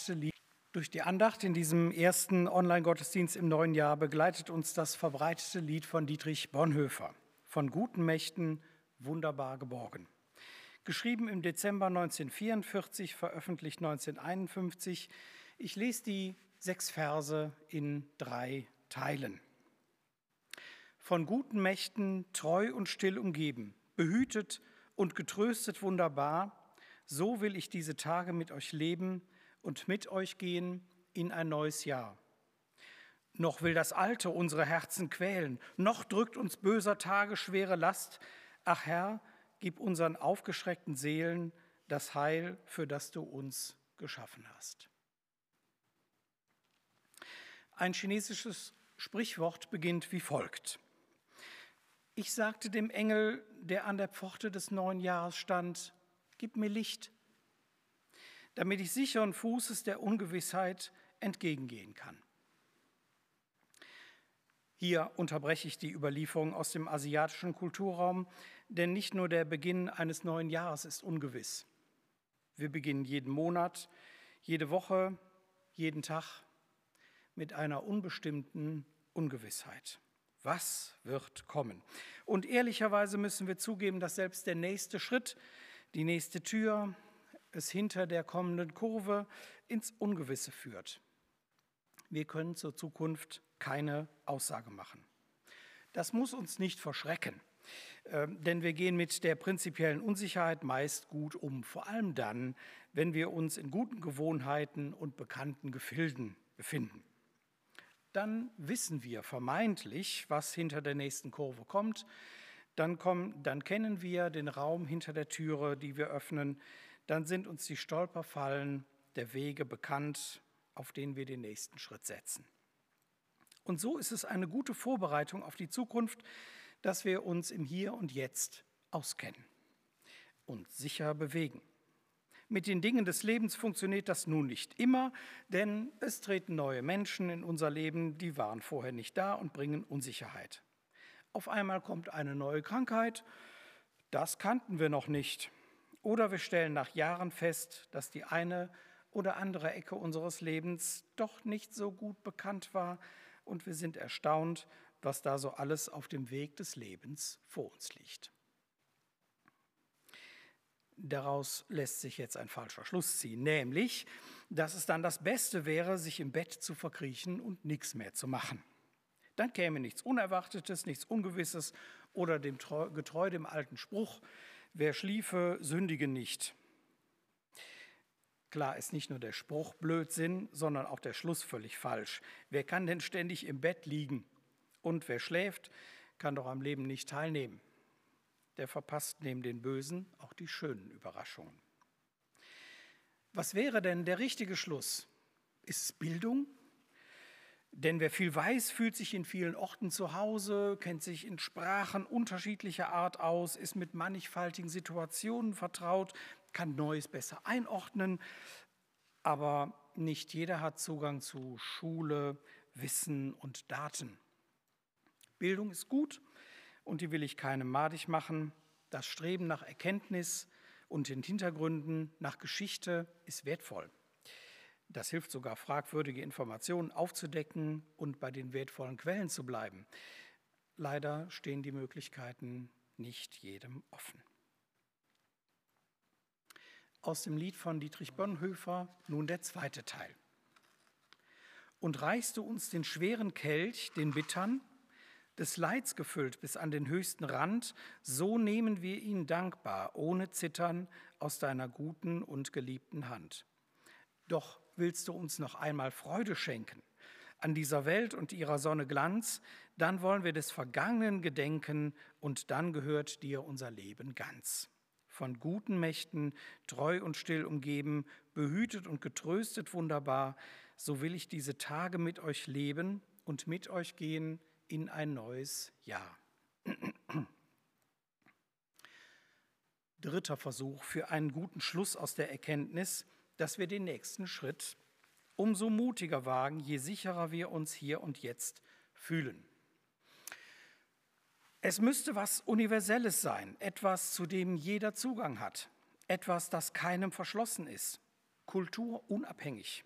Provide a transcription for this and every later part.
verbreitete Lied. Durch die Andacht in diesem ersten Online-Gottesdienst im neuen Jahr begleitet uns das verbreitete Lied von Dietrich Bonhoeffer. Von guten Mächten wunderbar geborgen. Geschrieben im Dezember 1944, veröffentlicht 1951. Ich lese die sechs Verse in drei Teilen. Von guten Mächten treu und still umgeben, behütet und getröstet wunderbar, so will ich diese Tage mit euch leben und mit euch gehen in ein neues Jahr. Noch will das Alte unsere Herzen quälen, noch drückt uns böser Tage schwere Last. Ach Herr, gib unseren aufgeschreckten Seelen das Heil, für das du uns geschaffen hast. Ein chinesisches Sprichwort beginnt wie folgt. Ich sagte dem Engel, der an der Pforte des neuen Jahres stand, gib mir Licht, damit ich sicheren Fußes der Ungewissheit entgegengehen kann. Hier unterbreche ich die Überlieferung aus dem asiatischen Kulturraum, denn nicht nur der Beginn eines neuen Jahres ist ungewiss. Wir beginnen jeden Monat, jede Woche, jeden Tag mit einer unbestimmten Ungewissheit. Was wird kommen? Und ehrlicherweise müssen wir zugeben, dass selbst der nächste Schritt, die nächste Tür es hinter der kommenden Kurve ins Ungewisse führt. Wir können zur Zukunft keine Aussage machen. Das muss uns nicht verschrecken, ähm, denn wir gehen mit der prinzipiellen Unsicherheit meist gut um, vor allem dann, wenn wir uns in guten Gewohnheiten und bekannten Gefilden befinden. Dann wissen wir vermeintlich, was hinter der nächsten Kurve kommt, dann, kommen, dann kennen wir den Raum hinter der Türe, die wir öffnen. Dann sind uns die Stolperfallen der Wege bekannt, auf denen wir den nächsten Schritt setzen. Und so ist es eine gute Vorbereitung auf die Zukunft, dass wir uns im Hier und Jetzt auskennen und sicher bewegen. Mit den Dingen des Lebens funktioniert das nun nicht immer, denn es treten neue Menschen in unser Leben, die waren vorher nicht da und bringen Unsicherheit. Auf einmal kommt eine neue Krankheit, das kannten wir noch nicht. Oder wir stellen nach Jahren fest, dass die eine oder andere Ecke unseres Lebens doch nicht so gut bekannt war und wir sind erstaunt, was da so alles auf dem Weg des Lebens vor uns liegt. Daraus lässt sich jetzt ein falscher Schluss ziehen, nämlich, dass es dann das Beste wäre, sich im Bett zu verkriechen und nichts mehr zu machen. Dann käme nichts Unerwartetes, nichts Ungewisses oder dem getreu dem alten Spruch, wer schliefe, sündige nicht. Klar ist nicht nur der Spruch Blödsinn, sondern auch der Schluss völlig falsch. Wer kann denn ständig im Bett liegen? Und wer schläft, kann doch am Leben nicht teilnehmen. Der verpasst neben den Bösen auch die schönen Überraschungen. Was wäre denn der richtige Schluss? Ist es Bildung? Denn wer viel weiß, fühlt sich in vielen Orten zu Hause, kennt sich in Sprachen unterschiedlicher Art aus, ist mit mannigfaltigen Situationen vertraut, kann Neues besser einordnen, aber nicht jeder hat Zugang zu Schule, Wissen und Daten. Bildung ist gut und die will ich keinem madig machen. Das Streben nach Erkenntnis und den Hintergründen, nach Geschichte ist wertvoll. Das hilft sogar, fragwürdige Informationen aufzudecken und bei den wertvollen Quellen zu bleiben. Leider stehen die Möglichkeiten nicht jedem offen. Aus dem Lied von Dietrich Bonhoeffer nun der zweite Teil. Und reichst du uns den schweren Kelch, den bittern, des Leids gefüllt bis an den höchsten Rand, so nehmen wir ihn dankbar, ohne Zittern, aus deiner guten und geliebten Hand. Doch willst du uns noch einmal Freude schenken an dieser Welt und ihrer Sonne Glanz, dann wollen wir des Vergangenen gedenken und dann gehört dir unser Leben ganz. Von guten Mächten treu und still umgeben, behütet und getröstet wunderbar, so will ich diese Tage mit euch leben und mit euch gehen in ein neues Jahr. Dritter Versuch für einen guten Schluss aus der Erkenntnis, dass wir den nächsten Schritt umso mutiger wagen, je sicherer wir uns hier und jetzt fühlen. Es müsste was Universelles sein, etwas, zu dem jeder Zugang hat, etwas, das keinem verschlossen ist, kulturunabhängig,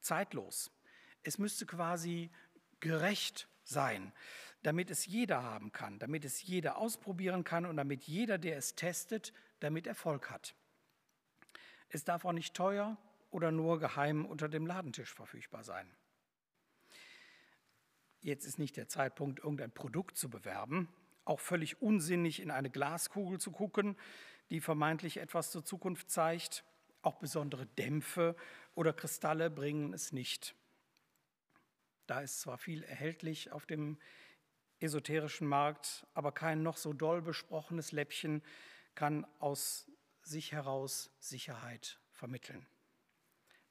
zeitlos. Es müsste quasi gerecht sein, damit es jeder haben kann, damit es jeder ausprobieren kann und damit jeder, der es testet, damit Erfolg hat. Es darf auch nicht teuer oder nur geheim unter dem Ladentisch verfügbar sein. Jetzt ist nicht der Zeitpunkt, irgendein Produkt zu bewerben, auch völlig unsinnig in eine Glaskugel zu gucken, die vermeintlich etwas zur Zukunft zeigt. Auch besondere Dämpfe oder Kristalle bringen es nicht. Da ist zwar viel erhältlich auf dem esoterischen Markt, aber kein noch so doll besprochenes Läppchen kann aus sich heraus Sicherheit vermitteln.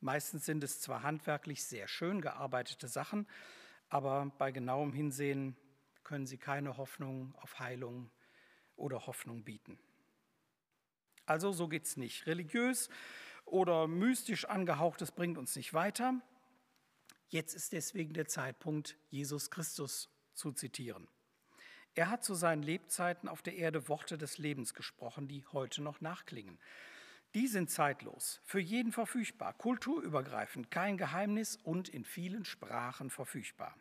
Meistens sind es zwar handwerklich sehr schön gearbeitete Sachen, aber bei genauem Hinsehen können sie keine Hoffnung auf Heilung oder Hoffnung bieten. Also so geht es nicht. Religiös oder mystisch angehauchtes bringt uns nicht weiter. Jetzt ist deswegen der Zeitpunkt, Jesus Christus zu zitieren. Er hat zu seinen Lebzeiten auf der Erde Worte des Lebens gesprochen, die heute noch nachklingen. Die sind zeitlos, für jeden verfügbar, kulturübergreifend, kein Geheimnis und in vielen Sprachen verfügbar.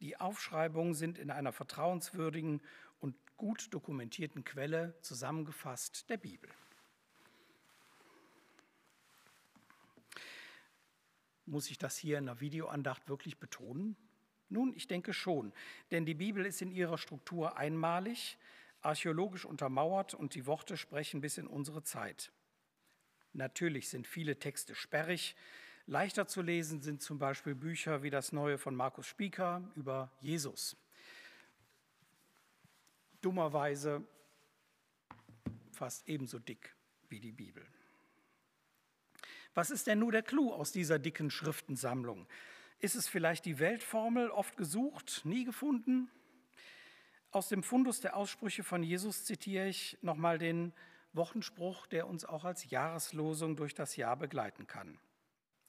Die Aufschreibungen sind in einer vertrauenswürdigen und gut dokumentierten Quelle zusammengefasst der Bibel. Muss ich das hier in der Videoandacht wirklich betonen? Nun, ich denke schon, denn die Bibel ist in ihrer Struktur einmalig, archäologisch untermauert und die Worte sprechen bis in unsere Zeit. Natürlich sind viele Texte sperrig. Leichter zu lesen sind zum Beispiel Bücher wie das neue von Markus Spieker über Jesus. Dummerweise fast ebenso dick wie die Bibel. Was ist denn nur der Clou aus dieser dicken Schriftensammlung? Ist es vielleicht die Weltformel, oft gesucht, nie gefunden? Aus dem Fundus der Aussprüche von Jesus zitiere ich nochmal den Wochenspruch, der uns auch als Jahreslosung durch das Jahr begleiten kann.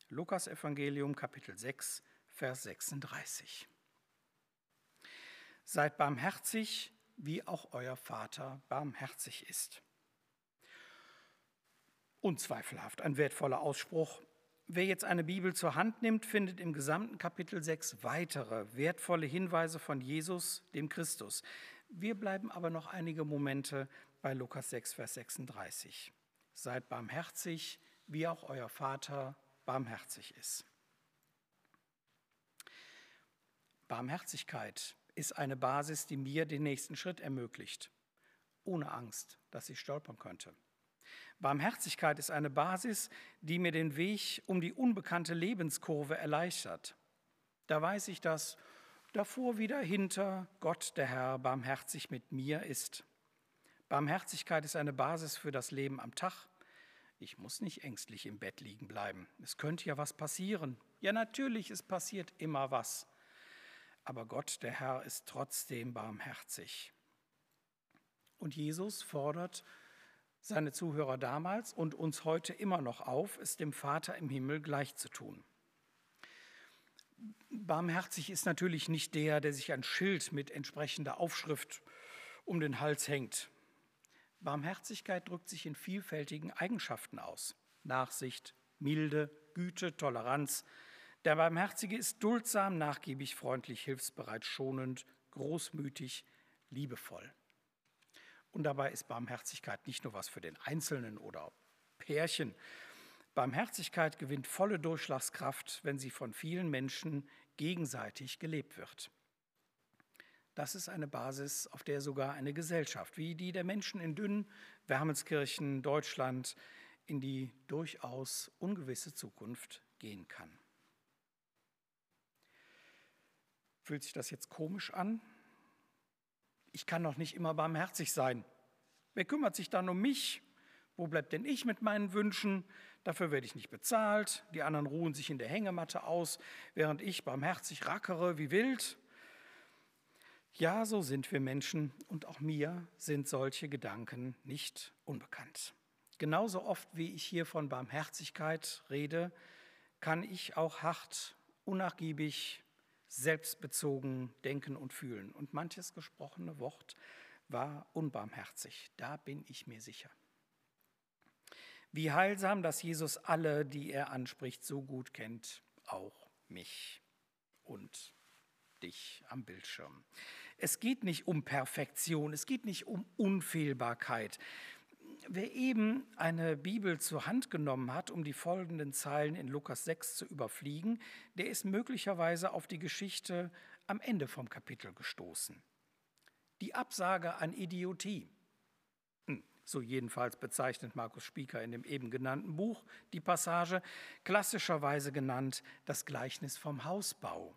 Lukas Evangelium Kapitel 6, Vers 36. Seid barmherzig, wie auch euer Vater barmherzig ist. Unzweifelhaft ein wertvoller Ausspruch. Wer jetzt eine Bibel zur Hand nimmt, findet im gesamten Kapitel 6 weitere wertvolle Hinweise von Jesus, dem Christus. Wir bleiben aber noch einige Momente bei Lukas 6, Vers 36. Seid barmherzig, wie auch euer Vater barmherzig ist. Barmherzigkeit ist eine Basis, die mir den nächsten Schritt ermöglicht, ohne Angst, dass ich stolpern könnte. Barmherzigkeit ist eine Basis, die mir den Weg um die unbekannte Lebenskurve erleichtert. Da weiß ich, dass davor wieder hinter Gott, der Herr, barmherzig mit mir ist. Barmherzigkeit ist eine Basis für das Leben am Tag. Ich muss nicht ängstlich im Bett liegen bleiben. Es könnte ja was passieren. Ja, natürlich, es passiert immer was. Aber Gott, der Herr, ist trotzdem barmherzig. Und Jesus fordert seine Zuhörer damals und uns heute immer noch auf, es dem Vater im Himmel gleich zu tun. Barmherzig ist natürlich nicht der, der sich ein Schild mit entsprechender Aufschrift um den Hals hängt. Barmherzigkeit drückt sich in vielfältigen Eigenschaften aus. Nachsicht, Milde, Güte, Toleranz. Der Barmherzige ist duldsam, nachgiebig, freundlich, hilfsbereit, schonend, großmütig, liebevoll. Und dabei ist Barmherzigkeit nicht nur was für den Einzelnen oder Pärchen. Barmherzigkeit gewinnt volle Durchschlagskraft, wenn sie von vielen Menschen gegenseitig gelebt wird. Das ist eine Basis, auf der sogar eine Gesellschaft wie die der Menschen in Dünn, Wermelskirchen, Deutschland in die durchaus ungewisse Zukunft gehen kann. Fühlt sich das jetzt komisch an? Ich kann doch nicht immer barmherzig sein. Wer kümmert sich dann um mich? Wo bleibt denn ich mit meinen Wünschen? Dafür werde ich nicht bezahlt. Die anderen ruhen sich in der Hängematte aus, während ich barmherzig rackere wie wild. Ja, so sind wir Menschen und auch mir sind solche Gedanken nicht unbekannt. Genauso oft wie ich hier von Barmherzigkeit rede, kann ich auch hart, unnachgiebig, selbstbezogen denken und fühlen. Und manches gesprochene Wort war unbarmherzig, da bin ich mir sicher. Wie heilsam, dass Jesus alle, die er anspricht, so gut kennt, auch mich und dich am Bildschirm. Es geht nicht um Perfektion, es geht nicht um Unfehlbarkeit. Wer eben eine Bibel zur Hand genommen hat, um die folgenden Zeilen in Lukas 6 zu überfliegen, der ist möglicherweise auf die Geschichte am Ende vom Kapitel gestoßen. Die Absage an Idiotie. Hm, so jedenfalls bezeichnet Markus Spieker in dem eben genannten Buch die Passage, klassischerweise genannt das Gleichnis vom Hausbau.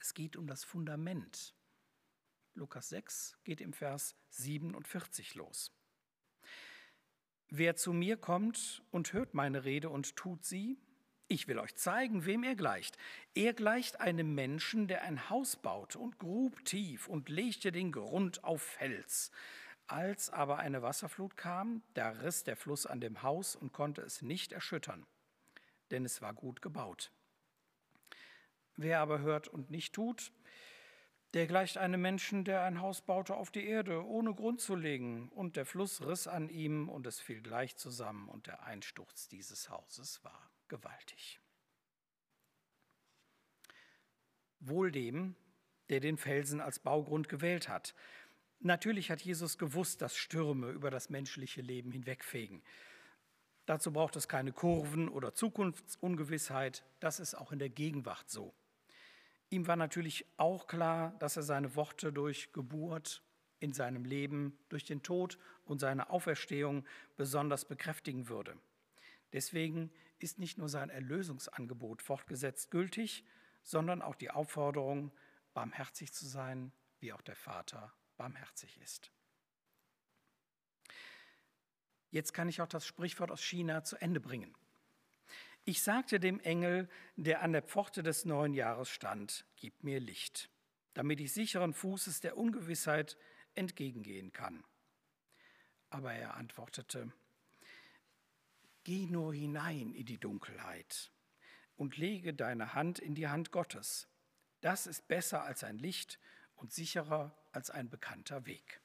Es geht um das Fundament. Lukas 6 geht im Vers 47 los. Wer zu mir kommt und hört meine Rede und tut sie, ich will euch zeigen, wem er gleicht. Er gleicht einem Menschen, der ein Haus baute und grub tief und legte den Grund auf Fels. Als aber eine Wasserflut kam, da riss der Fluss an dem Haus und konnte es nicht erschüttern, denn es war gut gebaut. Wer aber hört und nicht tut, der gleicht einem Menschen, der ein Haus baute auf die Erde, ohne Grund zu legen, und der Fluss riss an ihm, und es fiel gleich zusammen, und der Einsturz dieses Hauses war gewaltig. Wohl dem, der den Felsen als Baugrund gewählt hat. Natürlich hat Jesus gewusst, dass Stürme über das menschliche Leben hinwegfegen. Dazu braucht es keine Kurven oder Zukunftsungewissheit. Das ist auch in der Gegenwart so. Ihm war natürlich auch klar, dass er seine Worte durch Geburt in seinem Leben, durch den Tod und seine Auferstehung besonders bekräftigen würde. Deswegen ist nicht nur sein Erlösungsangebot fortgesetzt gültig, sondern auch die Aufforderung, barmherzig zu sein, wie auch der Vater barmherzig ist. Jetzt kann ich auch das Sprichwort aus China zu Ende bringen. Ich sagte dem Engel, der an der Pforte des neuen Jahres stand, gib mir Licht, damit ich sicheren Fußes der Ungewissheit entgegengehen kann. Aber er antwortete, Geh nur hinein in die Dunkelheit und lege deine Hand in die Hand Gottes. Das ist besser als ein Licht und sicherer als ein bekannter Weg.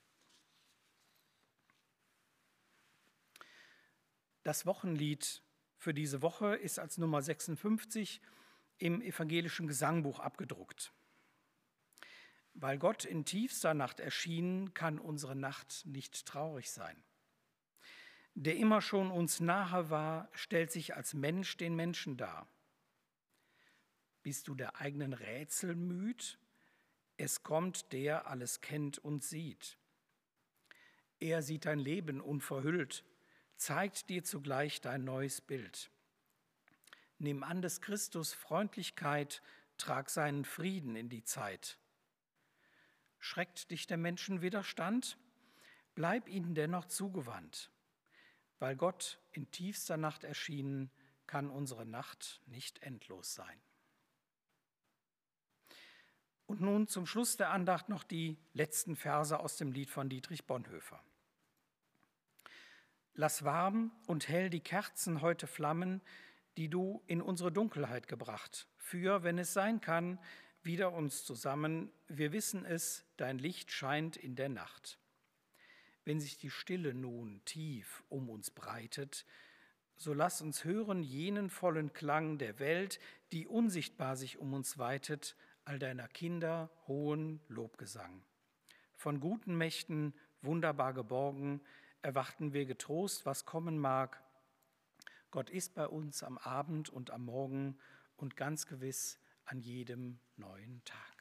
Das Wochenlied für diese Woche ist als Nummer 56 im evangelischen Gesangbuch abgedruckt. Weil Gott in tiefster Nacht erschienen, kann unsere Nacht nicht traurig sein. Der immer schon uns nahe war, stellt sich als Mensch den Menschen dar. Bist du der eigenen Rätsel müd? Es kommt, der alles kennt und sieht. Er sieht dein Leben unverhüllt, zeigt dir zugleich dein neues Bild. Nimm an des Christus Freundlichkeit, trag seinen Frieden in die Zeit. Schreckt dich der Menschen Widerstand? Bleib ihnen dennoch zugewandt. Weil Gott in tiefster Nacht erschienen, kann unsere Nacht nicht endlos sein. Und nun zum Schluss der Andacht noch die letzten Verse aus dem Lied von Dietrich Bonhoeffer. Lass warm und hell die Kerzen heute flammen, die du in unsere Dunkelheit gebracht. Für, wenn es sein kann, wieder uns zusammen. Wir wissen es, dein Licht scheint in der Nacht. Wenn sich die Stille nun tief um uns breitet, so lass uns hören jenen vollen Klang der Welt, die unsichtbar sich um uns weitet, all deiner Kinder hohen Lobgesang. Von guten Mächten wunderbar geborgen, erwarten wir getrost, was kommen mag. Gott ist bei uns am Abend und am Morgen und ganz gewiss an jedem neuen Tag.